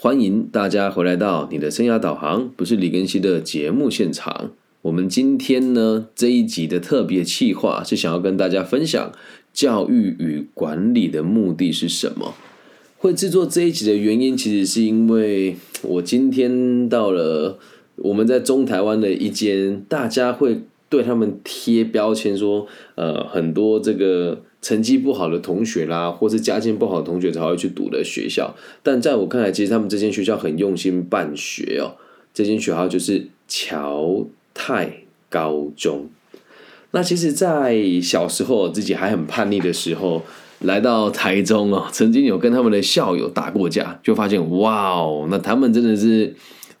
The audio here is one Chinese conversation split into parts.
欢迎大家回来到你的生涯导航，不是李根熙的节目现场。我们今天呢这一集的特别企划是想要跟大家分享教育与管理的目的是什么。会制作这一集的原因，其实是因为我今天到了我们在中台湾的一间大家会对他们贴标签说，呃，很多这个。成绩不好的同学啦，或是家境不好的同学才会去读的学校，但在我看来，其实他们这间学校很用心办学哦。这间学校就是侨泰高中。那其实，在小时候自己还很叛逆的时候，来到台中哦，曾经有跟他们的校友打过架，就发现哇哦，那他们真的是。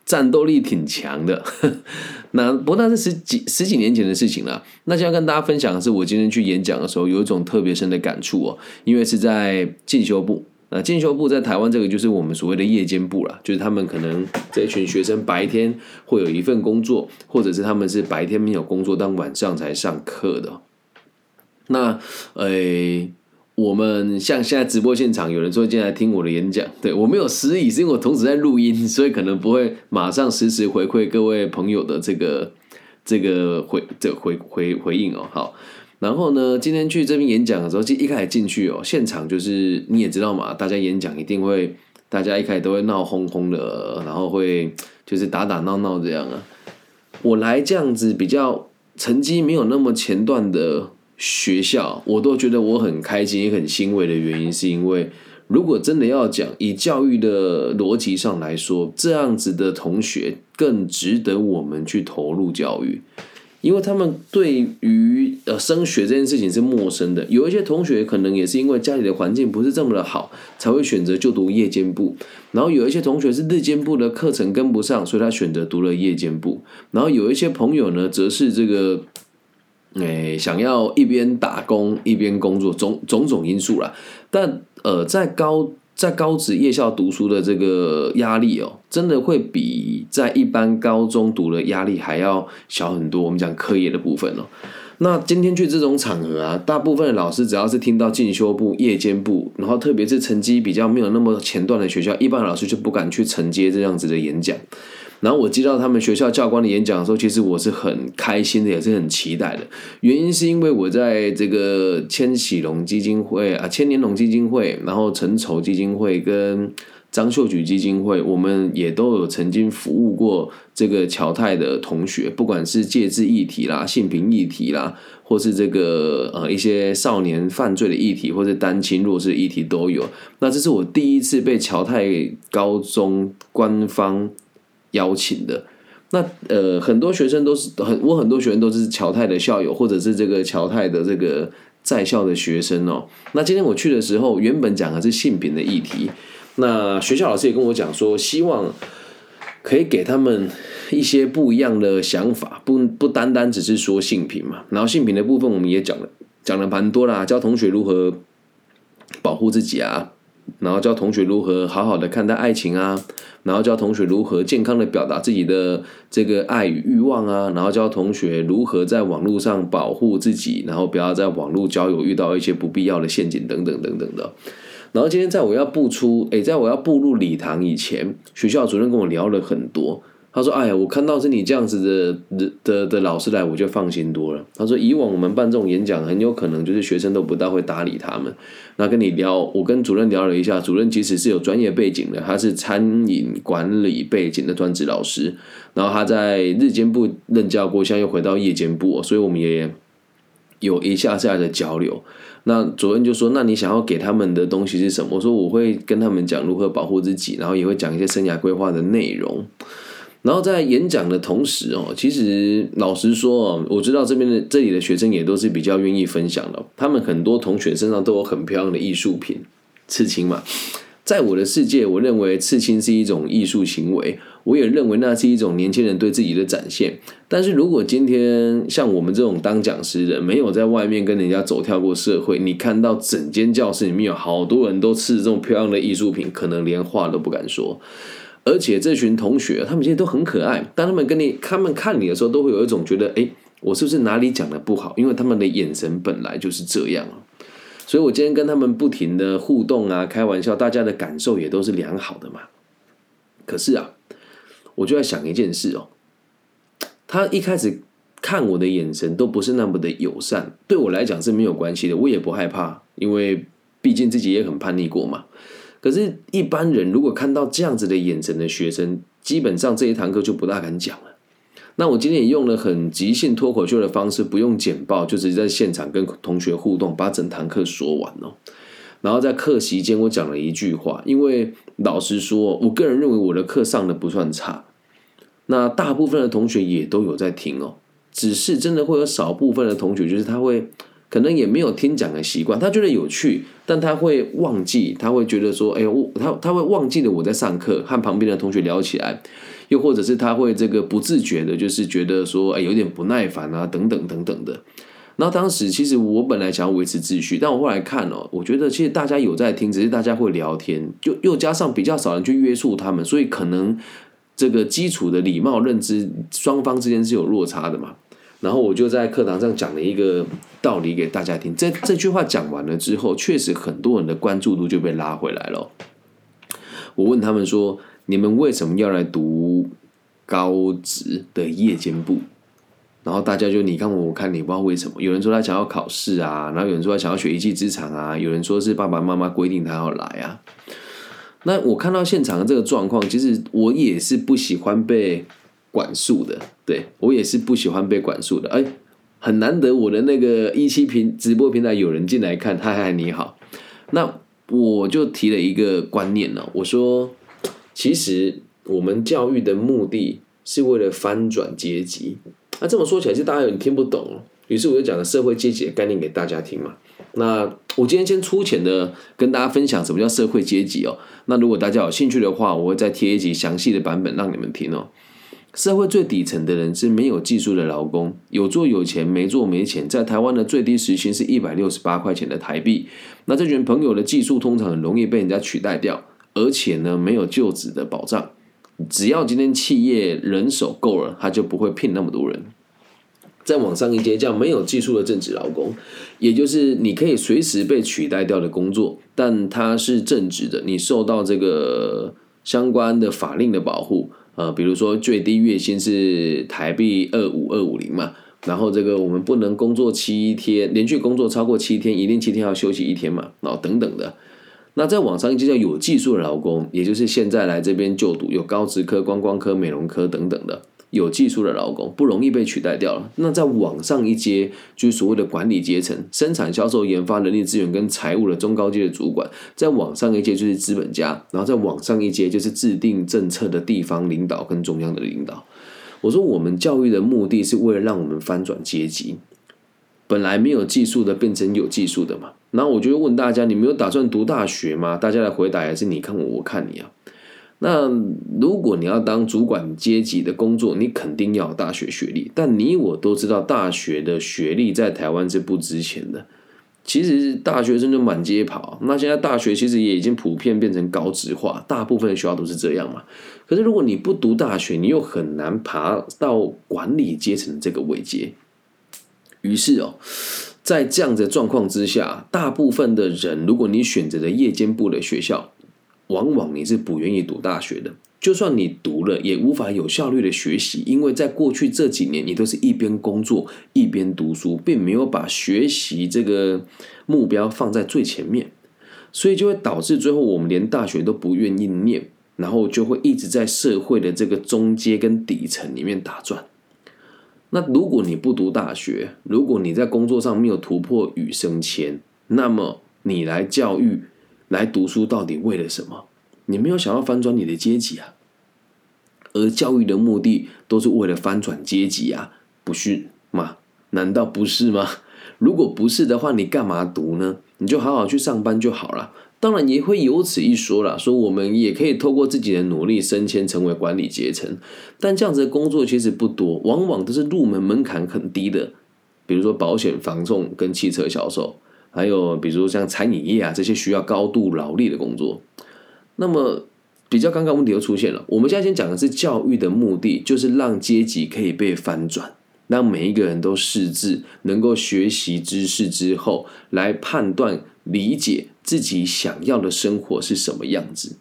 战斗力挺强的，那不过那是十几十几年前的事情了。那就要跟大家分享的是，我今天去演讲的时候，有一种特别深的感触哦。因为是在进修部，那进修部在台湾这个就是我们所谓的夜间部了，就是他们可能这一群学生白天会有一份工作，或者是他们是白天没有工作，但晚上才上课的。那诶。我们像现在直播现场，有人说进来听我的演讲，对我没有失忆，是因为我同时在录音，所以可能不会马上实时回馈各位朋友的这个这个回这回回回应哦。好，然后呢，今天去这边演讲的时候，就一开始进去哦，现场就是你也知道嘛，大家演讲一定会，大家一开始都会闹哄哄的，然后会就是打打闹闹这样啊。我来这样子比较成绩没有那么前段的。学校，我都觉得我很开心也很欣慰的原因，是因为如果真的要讲以教育的逻辑上来说，这样子的同学更值得我们去投入教育，因为他们对于呃升学这件事情是陌生的。有一些同学可能也是因为家里的环境不是这么的好，才会选择就读夜间部，然后有一些同学是日间部的课程跟不上，所以他选择读了夜间部，然后有一些朋友呢，则是这个。诶，想要一边打工一边工作，种种种因素啦。但呃，在高在高职夜校读书的这个压力哦，真的会比在一般高中读的压力还要小很多。我们讲课业的部分哦，那今天去这种场合啊，大部分的老师只要是听到进修部、夜间部，然后特别是成绩比较没有那么前段的学校，一般老师就不敢去承接这样子的演讲。然后我接到他们学校教官的演讲的时候，其实我是很开心的，也是很期待的。原因是因为我在这个千禧龙基金会啊、千年龙基金会，然后陈筹基金会跟张秀举基金会，我们也都有曾经服务过这个侨泰的同学，不管是戒治议题啦、性平议题啦，或是这个呃一些少年犯罪的议题，或者单亲弱势议题都有。那这是我第一次被侨泰高中官方。邀请的那呃，很多学生都是很我很多学生都是侨泰的校友，或者是这个侨泰的这个在校的学生哦。那今天我去的时候，原本讲的是性平的议题，那学校老师也跟我讲说，希望可以给他们一些不一样的想法，不不单单只是说性平嘛。然后性平的部分，我们也讲了讲了蛮多啦，教同学如何保护自己啊。然后教同学如何好好的看待爱情啊，然后教同学如何健康的表达自己的这个爱与欲望啊，然后教同学如何在网络上保护自己，然后不要在网络交友遇到一些不必要的陷阱等等等等的。然后今天在我要步出，诶，在我要步入礼堂以前，学校主任跟我聊了很多。他说：“哎呀，我看到是你这样子的的的老师来，我就放心多了。”他说：“以往我们办这种演讲，很有可能就是学生都不大会搭理他们。那跟你聊，我跟主任聊了一下，主任其实是有专业背景的，他是餐饮管理背景的专职老师。然后他在日间部任教过，现在又回到夜间部，所以我们也有一下下的交流。那主任就说：‘那你想要给他们的东西是什么？’我说：‘我会跟他们讲如何保护自己，然后也会讲一些生涯规划的内容。’然后在演讲的同时哦，其实老实说哦，我知道这边的这里的学生也都是比较愿意分享的。他们很多同学身上都有很漂亮的艺术品，刺青嘛。在我的世界，我认为刺青是一种艺术行为，我也认为那是一种年轻人对自己的展现。但是如果今天像我们这种当讲师的，没有在外面跟人家走跳过社会，你看到整间教室里面有好多人都刺这种漂亮的艺术品，可能连话都不敢说。而且这群同学，他们现在都很可爱。当他们跟你、他们看你的时候，都会有一种觉得，哎，我是不是哪里讲的不好？因为他们的眼神本来就是这样所以我今天跟他们不停的互动啊，开玩笑，大家的感受也都是良好的嘛。可是啊，我就在想一件事哦，他一开始看我的眼神都不是那么的友善，对我来讲是没有关系的，我也不害怕，因为毕竟自己也很叛逆过嘛。可是，一般人如果看到这样子的眼神的学生，基本上这一堂课就不大敢讲了。那我今天也用了很即兴脱口秀的方式，不用简报，就直接在现场跟同学互动，把整堂课说完哦。然后在课席间，我讲了一句话，因为老实说，我个人认为我的课上的不算差。那大部分的同学也都有在听哦，只是真的会有少部分的同学，就是他会。可能也没有听讲的习惯，他觉得有趣，但他会忘记，他会觉得说，哎呦，他他会忘记了我在上课，和旁边的同学聊起来，又或者是他会这个不自觉的，就是觉得说，哎，有点不耐烦啊，等等等等的。然后当时其实我本来想要维持秩序，但我后来看哦，我觉得其实大家有在听，只是大家会聊天，就又加上比较少人去约束他们，所以可能这个基础的礼貌认知，双方之间是有落差的嘛。然后我就在课堂上讲了一个道理给大家听。这这句话讲完了之后，确实很多人的关注度就被拉回来了。我问他们说：“你们为什么要来读高职的夜间部？”然后大家就你看我，我看你，不知道为什么。有人说他想要考试啊，然后有人说他想要学一技之长啊，有人说是爸爸妈妈规定他要来啊。那我看到现场的这个状况，其实我也是不喜欢被。管束的，对我也是不喜欢被管束的。哎，很难得我的那个一期平直播平台有人进来看，嗨嗨你好。那我就提了一个观念呢，我说其实我们教育的目的是为了翻转阶级。那这么说起来，就大家有点听不懂。于是我就讲了社会阶级的概念给大家听嘛。那我今天先粗浅的跟大家分享什么叫社会阶级哦。那如果大家有兴趣的话，我会再贴一集详细的版本让你们听哦。社会最底层的人是没有技术的劳工，有做有钱，没做没钱。在台湾的最低时薪是一百六十八块钱的台币。那这群朋友的技术通常很容易被人家取代掉，而且呢没有就职的保障。只要今天企业人手够了，他就不会聘那么多人。再往上一阶叫没有技术的正职劳工，也就是你可以随时被取代掉的工作，但它是正职的，你受到这个相关的法令的保护。呃，比如说最低月薪是台币二五二五零嘛，然后这个我们不能工作七天，连续工作超过七天，一定七天要休息一天嘛，然后等等的。那在网上就叫有技术的劳工，也就是现在来这边就读有高职科、观光科、美容科等等的。有技术的劳工不容易被取代掉了。那在往上一阶，就是所谓的管理阶层，生产、销售、研发、人力资源跟财务的中高阶的主管。再往上一阶就是资本家，然后再往上一阶就是制定政策的地方领导跟中央的领导。我说，我们教育的目的是为了让我们翻转阶级，本来没有技术的变成有技术的嘛。然后我就问大家：你没有打算读大学吗？大家的回答还是你看我，我看你啊。那如果你要当主管阶级的工作，你肯定要大学学历。但你我都知道，大学的学历在台湾是不值钱的。其实大学生就满街跑。那现在大学其实也已经普遍变成高职化，大部分的学校都是这样嘛。可是如果你不读大学，你又很难爬到管理阶层这个位阶。于是哦，在这样的状况之下，大部分的人，如果你选择了夜间部的学校，往往你是不愿意读大学的，就算你读了，也无法有效率的学习，因为在过去这几年，你都是一边工作一边读书，并没有把学习这个目标放在最前面，所以就会导致最后我们连大学都不愿意念，然后就会一直在社会的这个中阶跟底层里面打转。那如果你不读大学，如果你在工作上没有突破与升迁，那么你来教育。来读书到底为了什么？你没有想要翻转你的阶级啊？而教育的目的都是为了翻转阶级啊，不是吗？难道不是吗？如果不是的话，你干嘛读呢？你就好好去上班就好了。当然也会有此一说了，说我们也可以透过自己的努力升迁成为管理阶层，但这样子的工作其实不多，往往都是入门门槛很低的，比如说保险、防重跟汽车销售。还有，比如像餐饮业啊这些需要高度劳力的工作，那么比较尴尬问题又出现了。我们现在先讲的是教育的目的，就是让阶级可以被翻转，让每一个人都识字，能够学习知识之后，来判断理解自己想要的生活是什么样子。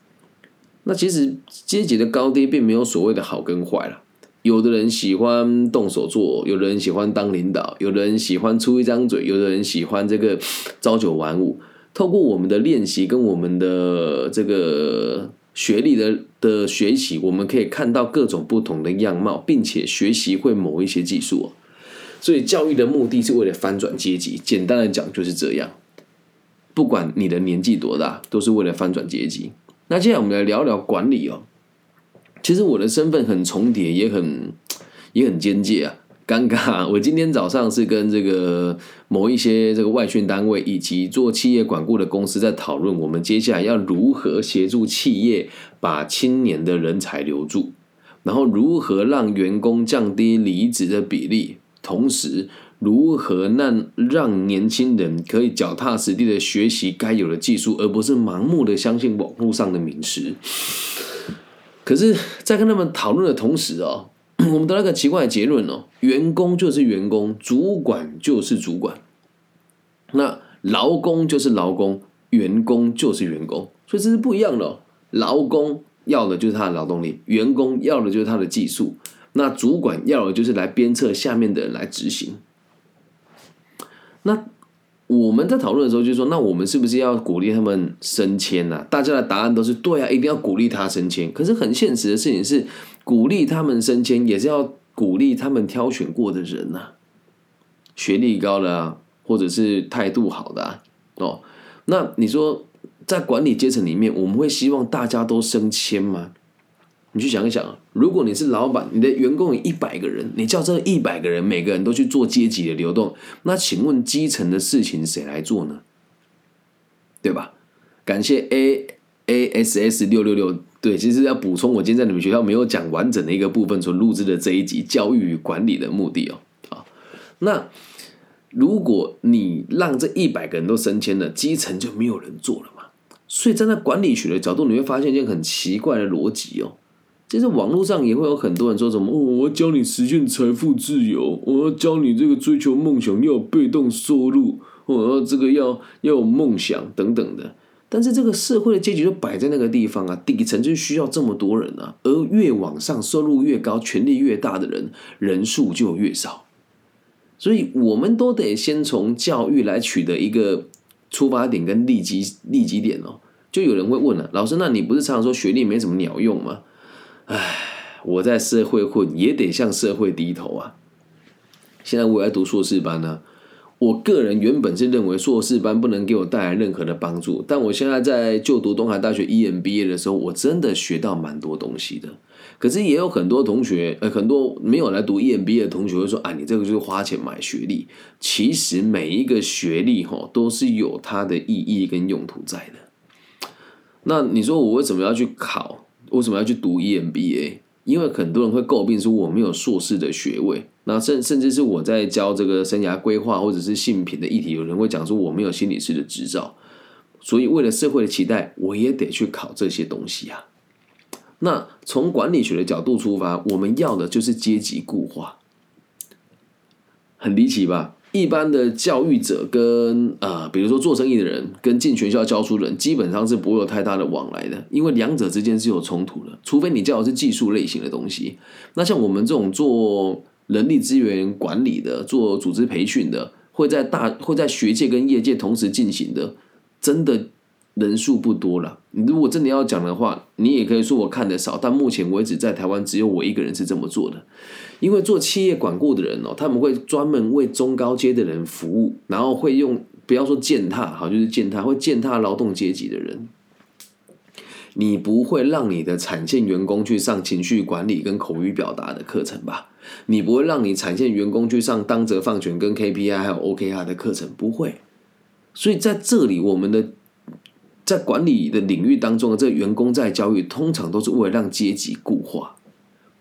那其实阶级的高低并没有所谓的好跟坏了。有的人喜欢动手做，有的人喜欢当领导，有的人喜欢出一张嘴，有的人喜欢这个朝九晚五。透过我们的练习跟我们的这个学历的的学习，我们可以看到各种不同的样貌，并且学习会某一些技术。所以教育的目的是为了翻转阶级，简单的讲就是这样。不管你的年纪多大，都是为了翻转阶级。那接下来我们来聊聊管理哦。其实我的身份很重叠，也很也很间接啊。尴尬，我今天早上是跟这个某一些这个外训单位以及做企业管顾的公司在讨论，我们接下来要如何协助企业把青年的人才留住，然后如何让员工降低离职的比例，同时如何让让年轻人可以脚踏实地的学习该有的技术，而不是盲目的相信网络上的名师。可是，在跟他们讨论的同时哦。我们得了个奇怪的结论哦，员工就是员工，主管就是主管，那劳工就是劳工，员工就是员工，所以这是不一样的。劳工要的就是他的劳动力，员工要的就是他的技术，那主管要的就是来鞭策下面的人来执行。那我们在讨论的时候就说，那我们是不是要鼓励他们升迁呢？大家的答案都是对啊，一定要鼓励他升迁。可是很现实的事情是。鼓励他们升迁，也是要鼓励他们挑选过的人呐，学历高的啊，或者是态度好的啊，哦，那你说在管理阶层里面，我们会希望大家都升迁吗？你去想一想，如果你是老板，你的员工有一百个人，你叫这一百个人每个人都去做阶级的流动，那请问基层的事情谁来做呢？对吧？感谢 A A S S 六六六。对，其实要补充，我今天在你们学校没有讲完整的一个部分，所录制的这一集教育与管理的目的哦。啊，那如果你让这一百个人都升迁了，基层就没有人做了嘛？所以站在管理学的角度，你会发现一件很奇怪的逻辑哦。其实网络上也会有很多人说什么：“哦，我要教你实现财富自由，我要教你这个追求梦想要有被动收入，我要这个要要有梦想等等的。”但是这个社会的阶级就摆在那个地方啊，底层就需要这么多人啊，而越往上收入越高、权力越大的人，人数就越少。所以我们都得先从教育来取得一个出发点跟利基利基点哦。就有人会问了，老师，那你不是常常说学历没什么鸟用吗？唉，我在社会混也得向社会低头啊。现在我在读硕士班呢。我个人原本是认为硕士班不能给我带来任何的帮助，但我现在在就读东海大学 EMBA 的时候，我真的学到蛮多东西的。可是也有很多同学，呃，很多没有来读 EMBA 的同学会说：“啊，你这个就是花钱买学历。”其实每一个学历哈都是有它的意义跟用途在的。那你说我为什么要去考？为什么要去读 EMBA？因为很多人会诟病说我没有硕士的学位。那甚甚至是我在教这个生涯规划或者是性品的议题，有人会讲说我没有心理师的执照，所以为了社会的期待，我也得去考这些东西啊。那从管理学的角度出发，我们要的就是阶级固化，很离奇吧？一般的教育者跟啊，比如说做生意的人跟进学校教书的人，基本上是不会有太大的往来的，因为两者之间是有冲突的，除非你教的是技术类型的东西。那像我们这种做人力资源管理的，做组织培训的，会在大 会在学界跟业界同时进行的，真的人数不多了。如果真的要讲的话，你也可以说我看的少，但目前为止在台湾只有我一个人是这么做的。因为做企业管顾的人哦，他们会专门为中高阶的人服务，然后会用不要说践踏，好就是践踏，会践踏劳动阶级的人。你不会让你的产线员工去上情绪管理跟口语表达的课程吧？你不会让你产线员工去上当责放权跟 KPI 还有 OKR 的课程，不会。所以在这里，我们的在管理的领域当中，这员工在教育通常都是为了让阶级固化，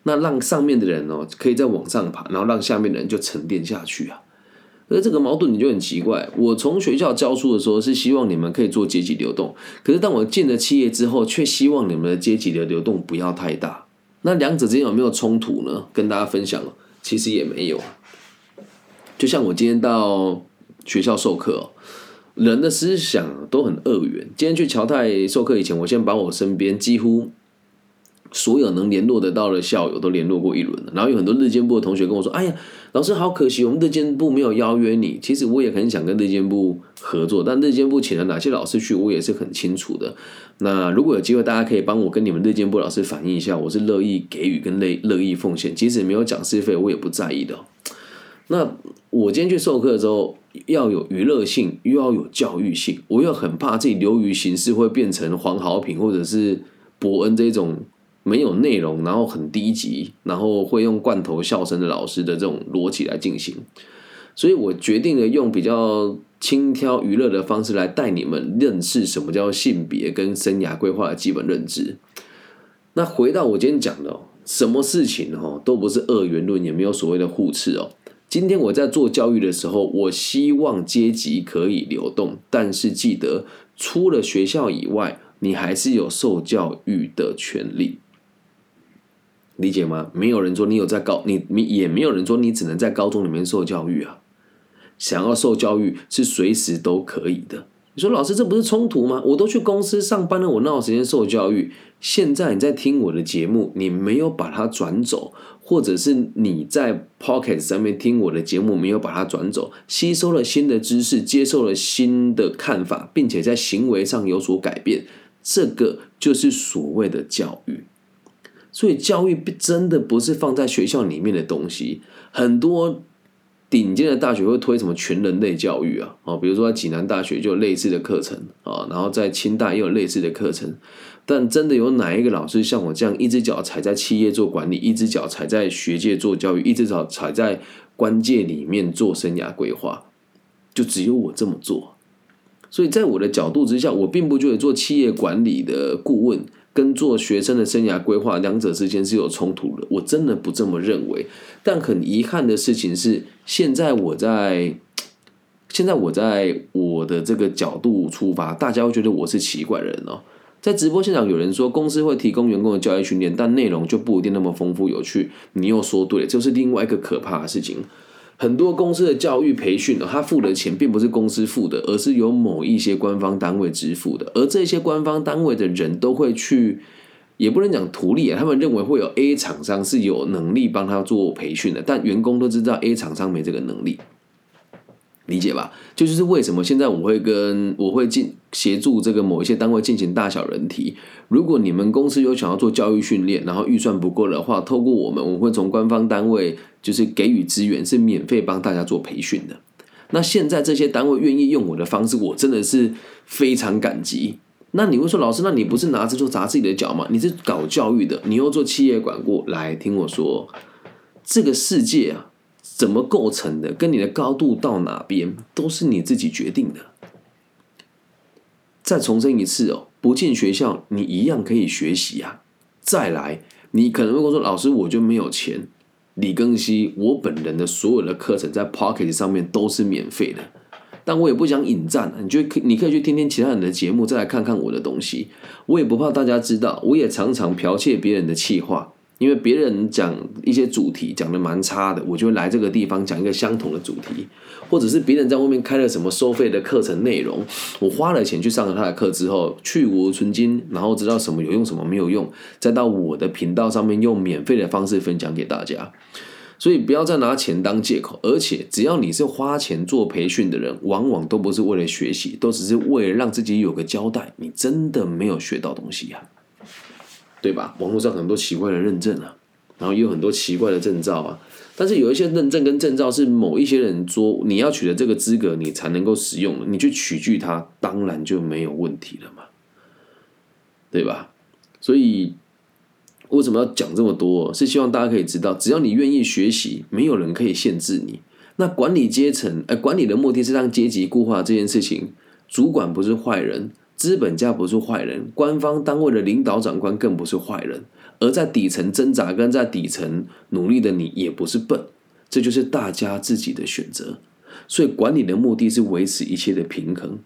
那让上面的人哦可以在往上爬，然后让下面的人就沉淀下去啊。而这个矛盾你就很奇怪。我从学校教书的时候是希望你们可以做阶级流动，可是当我进了企业之后，却希望你们的阶级的流动不要太大。那两者之间有没有冲突呢？跟大家分享，其实也没有。就像我今天到学校授课，人的思想都很二元。今天去乔泰授课以前，我先把我身边几乎所有能联络得到的校友都联络过一轮了，然后有很多日间部的同学跟我说：“哎呀，老师好可惜，我们日间部没有邀约你。”其实我也很想跟日间部合作，但日间部请了哪些老师去，我也是很清楚的。那如果有机会，大家可以帮我跟你们日间部老师反映一下，我是乐意给予跟乐乐意奉献，即使没有讲师费，我也不在意的。那我今天去授课的时候，要有娱乐性，又要有教育性，我又很怕自己流于形式，会变成黄豪平或者是伯恩这种。没有内容，然后很低级，然后会用罐头笑声的老师的这种逻辑来进行，所以我决定了用比较轻佻娱乐的方式来带你们认识什么叫性别跟生涯规划的基本认知。那回到我今天讲的，什么事情哦都不是二元论，也没有所谓的互斥哦。今天我在做教育的时候，我希望阶级可以流动，但是记得除了学校以外，你还是有受教育的权利。理解吗？没有人说你有在高，你你也没有人说你只能在高中里面受教育啊。想要受教育是随时都可以的。你说老师这不是冲突吗？我都去公司上班了，我哪有时间受教育？现在你在听我的节目，你没有把它转走，或者是你在 Pocket 上面听我的节目，没有把它转走，吸收了新的知识，接受了新的看法，并且在行为上有所改变，这个就是所谓的教育。所以教育真的不是放在学校里面的东西，很多顶尖的大学会推什么全人类教育啊，哦，比如说在济南大学就有类似的课程啊，然后在清大也有类似的课程，但真的有哪一个老师像我这样一只脚踩在企业做管理，一只脚踩在学界做教育，一只脚踩在关键里面做生涯规划，就只有我这么做。所以在我的角度之下，我并不觉得做企业管理的顾问。跟做学生的生涯规划两者之间是有冲突的，我真的不这么认为。但很遗憾的事情是，现在我在 现在我在我的这个角度出发，大家会觉得我是奇怪人哦。在直播现场，有人说公司会提供员工的教育训练，但内容就不一定那么丰富有趣。你又说对，这是另外一个可怕的事情。很多公司的教育培训呢，他付的钱并不是公司付的，而是由某一些官方单位支付的。而这些官方单位的人都会去，也不能讲图利啊，他们认为会有 A 厂商是有能力帮他做培训的，但员工都知道 A 厂商没这个能力。理解吧？这就是为什么现在我会跟我会进协助这个某一些单位进行大小人体。如果你们公司有想要做教育训练，然后预算不够的话，透过我们，我会从官方单位就是给予资源，是免费帮大家做培训的。那现在这些单位愿意用我的方式，我真的是非常感激。那你会说，老师，那你不是拿着做砸自己的脚吗？你是搞教育的，你又做企业管过来，听我说，这个世界啊。怎么构成的？跟你的高度到哪边，都是你自己决定的。再重申一次哦，不进学校，你一样可以学习啊。再来，你可能会说，老师，我就没有钱。李庚希，我本人的所有的课程在 Pocket 上面都是免费的，但我也不想引战，你就可你可以去听听其他人的节目，再来看看我的东西。我也不怕大家知道，我也常常剽窃别人的气话。因为别人讲一些主题讲的蛮差的，我就来这个地方讲一个相同的主题，或者是别人在外面开了什么收费的课程内容，我花了钱去上了他的课之后去无存金，然后知道什么有用什么没有用，再到我的频道上面用免费的方式分享给大家。所以不要再拿钱当借口，而且只要你是花钱做培训的人，往往都不是为了学习，都只是为了让自己有个交代。你真的没有学到东西呀。对吧？网络上很多奇怪的认证啊，然后也有很多奇怪的证照啊。但是有一些认证跟证照是某一些人说你要取得这个资格，你才能够使用，你去取据它，当然就没有问题了嘛，对吧？所以为什么要讲这么多？是希望大家可以知道，只要你愿意学习，没有人可以限制你。那管理阶层，哎，管理的目的是让阶级固化这件事情，主管不是坏人。资本家不是坏人，官方单位的领导长官更不是坏人，而在底层挣扎跟在底层努力的你也不是笨，这就是大家自己的选择。所以管理的目的是维持一切的平衡，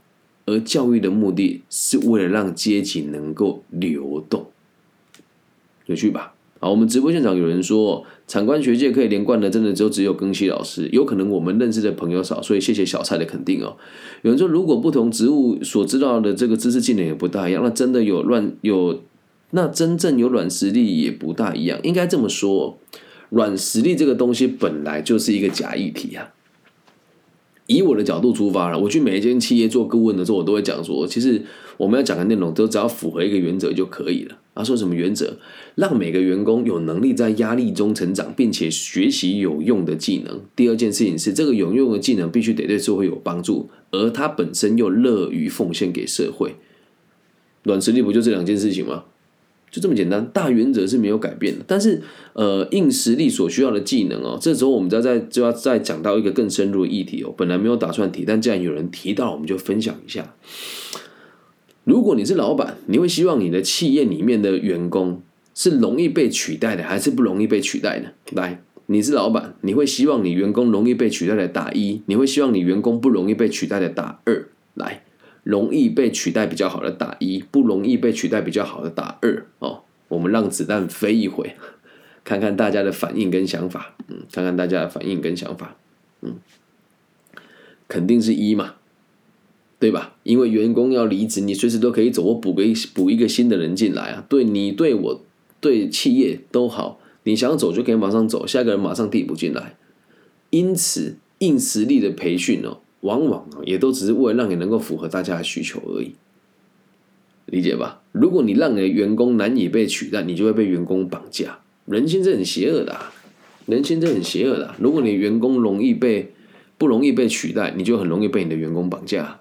而教育的目的是为了让阶级能够流动，有趣吧？好，我们直播现场有人说，产官学界可以连贯的，真的就只有庚希老师。有可能我们认识的朋友少，所以谢谢小蔡的肯定哦。有人说，如果不同职务所知道的这个知识技能也不大一样，那真的有乱有那真正有软实力也不大一样。应该这么说，软实力这个东西本来就是一个假议题啊。以我的角度出发了，我去每一间企业做顾问的时候，我都会讲说，其实我们要讲的内容都只要符合一个原则就可以了。啊，说什么原则？让每个员工有能力在压力中成长，并且学习有用的技能。第二件事情是，这个有用的技能必须得对社会有帮助，而他本身又乐于奉献给社会。软实力不就这两件事情吗？就这么简单，大原则是没有改变的。但是，呃，硬实力所需要的技能哦，这时候我们要再就要再讲到一个更深入的议题哦。本来没有打算提，但既然有人提到，我们就分享一下。如果你是老板，你会希望你的企业里面的员工是容易被取代的，还是不容易被取代的？来，你是老板，你会希望你员工容易被取代的打一，你会希望你员工不容易被取代的打二。来。容易被取代比较好的打一，不容易被取代比较好的打二哦。我们让子弹飞一回，看看大家的反应跟想法。嗯，看看大家的反应跟想法。嗯，肯定是一嘛，对吧？因为员工要离职，你随时都可以走，我补个补一个新的人进来啊。对你对我对企业都好，你想走就可以马上走，下一个人马上递补进来。因此，硬实力的培训哦。往往啊，也都只是为了让你能够符合大家的需求而已，理解吧？如果你让你的员工难以被取代，你就会被员工绑架。人心是很邪恶的啊，人心是很邪恶的。如果你员工容易被不容易被取代，你就很容易被你的员工绑架，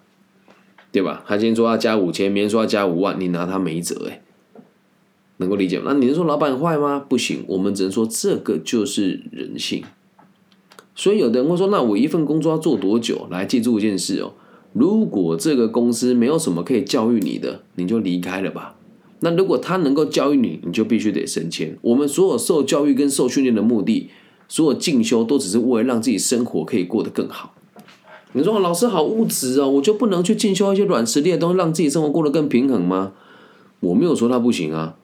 对吧？他今天说要加五千，明天说要加五万，你拿他没辙哎，能够理解吗？那你是说老板坏吗？不行，我们只能说这个就是人性。所以有的人会说：“那我一份工作要做多久？”来记住一件事哦，如果这个公司没有什么可以教育你的，你就离开了吧。那如果他能够教育你，你就必须得升迁。我们所有受教育跟受训练的目的，所有进修都只是为了让自己生活可以过得更好。你说老师好物质哦，我就不能去进修一些软实力的东西，让自己生活过得更平衡吗？我没有说他不行啊，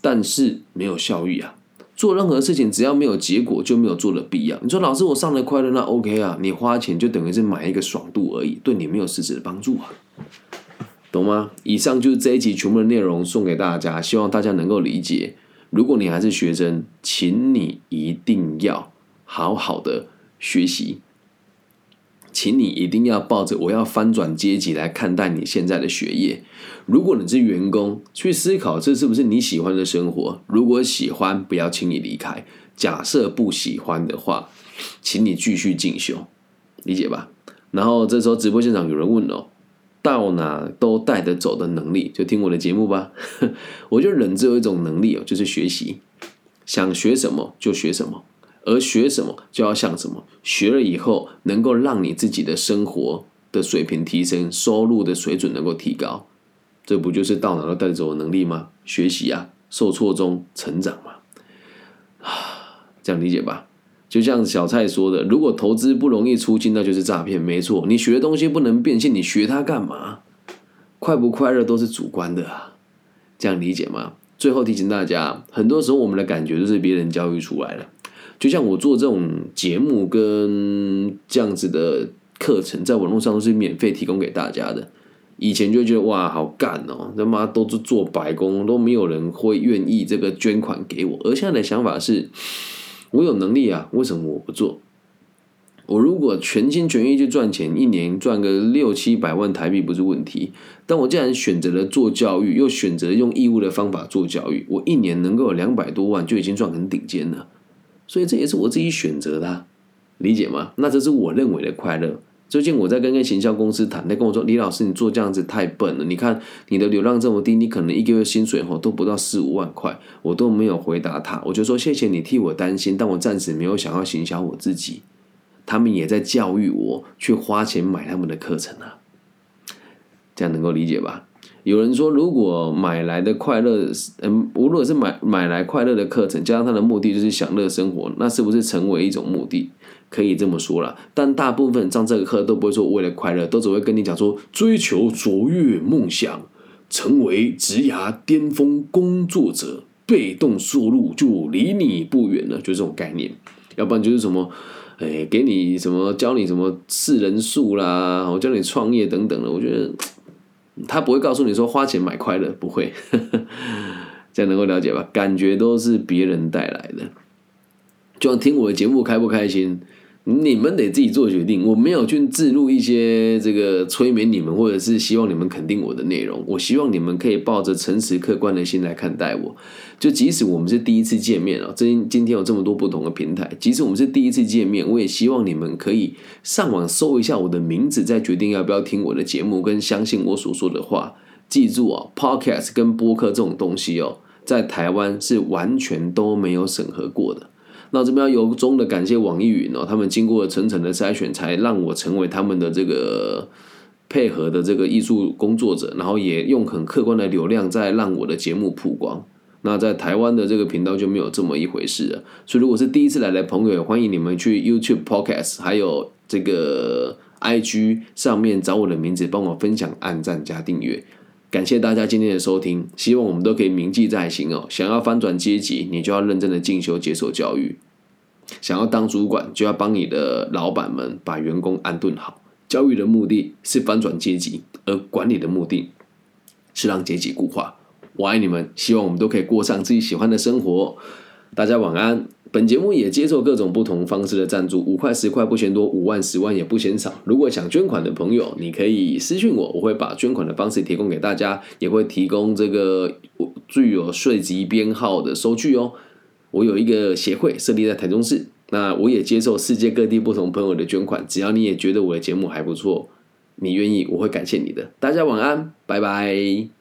但是没有效益啊。做任何事情，只要没有结果，就没有做的必要。你说老师，我上了快乐，那 OK 啊？你花钱就等于是买一个爽度而已，对你没有实质的帮助啊，懂吗？以上就是这一集全部的内容，送给大家，希望大家能够理解。如果你还是学生，请你一定要好好的学习。请你一定要抱着我要翻转阶级来看待你现在的学业。如果你是员工，去思考这是不是你喜欢的生活。如果喜欢，不要轻易离开；假设不喜欢的话，请你继续进修，理解吧？然后这时候直播现场有人问哦，到哪都带得走的能力，就听我的节目吧。我觉得人只有一种能力哦，就是学习，想学什么就学什么。而学什么就要像什么，学了以后能够让你自己的生活的水平提升，收入的水准能够提高，这不就是到哪都带走的能力吗？学习啊，受挫中成长嘛，啊，这样理解吧？就像小蔡说的，如果投资不容易出金，那就是诈骗。没错，你学的东西不能变现，你学它干嘛？快不快乐都是主观的啊，这样理解吗？最后提醒大家，很多时候我们的感觉都是别人教育出来的。就像我做这种节目跟这样子的课程，在网络上都是免费提供给大家的。以前就觉得哇，好干哦，他妈都是做白工，都没有人会愿意这个捐款给我。而现在的想法是，我有能力啊，为什么我不做？我如果全心全意去赚钱，一年赚个六七百万台币不是问题。但我既然选择了做教育，又选择用义务的方法做教育，我一年能够有两百多万，就已经赚很顶尖了。所以这也是我自己选择的，理解吗？那这是我认为的快乐。最近我在跟跟行销公司谈，他跟我说：“李老师，你做这样子太笨了。你看你的流量这么低，你可能一个月薪水吼都不到四五万块。”我都没有回答他，我就说：“谢谢你替我担心，但我暂时没有想要行销我自己。”他们也在教育我去花钱买他们的课程啊，这样能够理解吧？有人说，如果买来的快乐，嗯，无论是买买来快乐的课程，加上他的目的就是享乐生活，那是不是成为一种目的？可以这么说了。但大部分上这个课都不会说为了快乐，都只会跟你讲说追求卓越梦想，成为职涯巅峰工作者，被动收入就离你不远了，就这种概念。要不然就是什么，哎，给你什么教你什么四人数啦，我教你创业等等的，我觉得。他不会告诉你说花钱买快乐，不会，这样能够了解吧？感觉都是别人带来的。就像听我的节目开不开心，你们得自己做决定。我没有去置入一些这个催眠你们，或者是希望你们肯定我的内容。我希望你们可以抱着诚实客观的心来看待我。就即使我们是第一次见面哦，今今天有这么多不同的平台，即使我们是第一次见面，我也希望你们可以上网搜一下我的名字，再决定要不要听我的节目，跟相信我所说的话。记住哦，Podcast 跟播客这种东西哦，在台湾是完全都没有审核过的。那这边要由衷的感谢网易云哦，他们经过层层的筛选，才让我成为他们的这个配合的这个艺术工作者，然后也用很客观的流量在让我的节目曝光。那在台湾的这个频道就没有这么一回事了。所以如果是第一次来的朋友，欢迎你们去 YouTube Podcast 还有这个 IG 上面找我的名字，帮我分享、按赞加订阅。感谢大家今天的收听，希望我们都可以铭记在心哦。想要翻转阶级，你就要认真的进修、接受教育；想要当主管，就要帮你的老板们把员工安顿好。教育的目的是翻转阶级，而管理的目的是让阶级固化。我爱你们，希望我们都可以过上自己喜欢的生活。大家晚安。本节目也接受各种不同方式的赞助，五块十块不嫌多，五万十万也不嫌少。如果想捐款的朋友，你可以私信我，我会把捐款的方式提供给大家，也会提供这个具有税籍编号的收据哦。我有一个协会设立在台中市，那我也接受世界各地不同朋友的捐款。只要你也觉得我的节目还不错，你愿意，我会感谢你的。大家晚安，拜拜。